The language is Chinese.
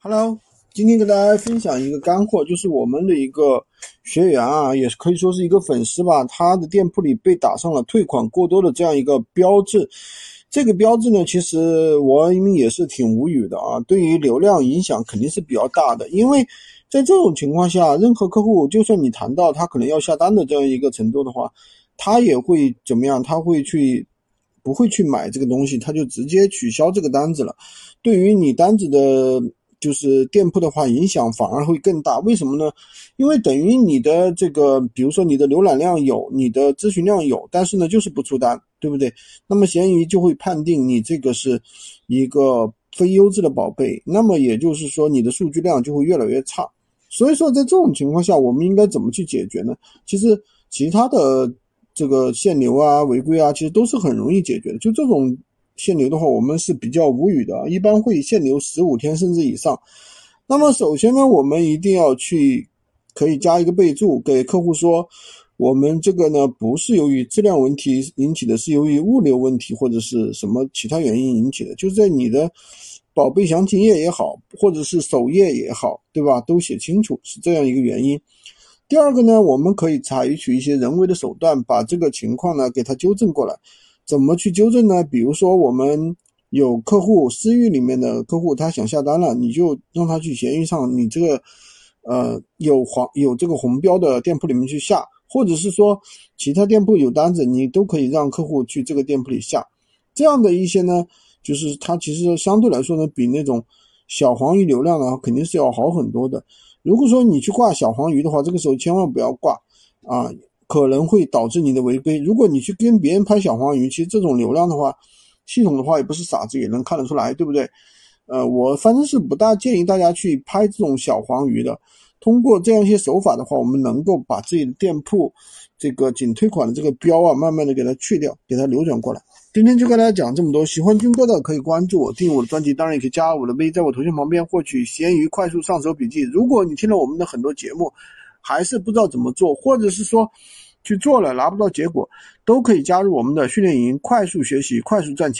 Hello，今天跟大家分享一个干货，就是我们的一个学员啊，也可以说是一个粉丝吧，他的店铺里被打上了退款过多的这样一个标志。这个标志呢，其实我也是挺无语的啊，对于流量影响肯定是比较大的，因为在这种情况下，任何客户就算你谈到他可能要下单的这样一个程度的话，他也会怎么样？他会去不会去买这个东西，他就直接取消这个单子了。对于你单子的。就是店铺的话，影响反而会更大。为什么呢？因为等于你的这个，比如说你的浏览量有，你的咨询量有，但是呢，就是不出单，对不对？那么闲鱼就会判定你这个是一个非优质的宝贝。那么也就是说，你的数据量就会越来越差。所以说，在这种情况下，我们应该怎么去解决呢？其实，其他的这个限流啊、违规啊，其实都是很容易解决的。就这种。限流的话，我们是比较无语的，一般会限流十五天甚至以上。那么首先呢，我们一定要去可以加一个备注，给客户说，我们这个呢不是由于质量问题引起的，是由于物流问题或者是什么其他原因引起的。就是在你的宝贝详情页也好，或者是首页也好，对吧？都写清楚是这样一个原因。第二个呢，我们可以采取一些人为的手段，把这个情况呢给它纠正过来。怎么去纠正呢？比如说，我们有客户私域里面的客户，他想下单了，你就让他去闲鱼上你这个呃有黄有这个红标的店铺里面去下，或者是说其他店铺有单子，你都可以让客户去这个店铺里下。这样的一些呢，就是它其实相对来说呢，比那种小黄鱼流量呢肯定是要好很多的。如果说你去挂小黄鱼的话，这个时候千万不要挂啊。可能会导致你的违规。如果你去跟别人拍小黄鱼，其实这种流量的话，系统的话也不是傻子，也能看得出来，对不对？呃，我反正是不大建议大家去拍这种小黄鱼的。通过这样一些手法的话，我们能够把自己的店铺这个仅退款的这个标啊，慢慢的给它去掉，给它流转过来。今天就跟大家讲这么多，喜欢军哥的可以关注我，订阅我的专辑，当然也可以加我的微，在我头像旁边获取闲鱼快速上手笔记。如果你听了我们的很多节目，还是不知道怎么做，或者是说去做了拿不到结果，都可以加入我们的训练营，快速学习，快速赚钱。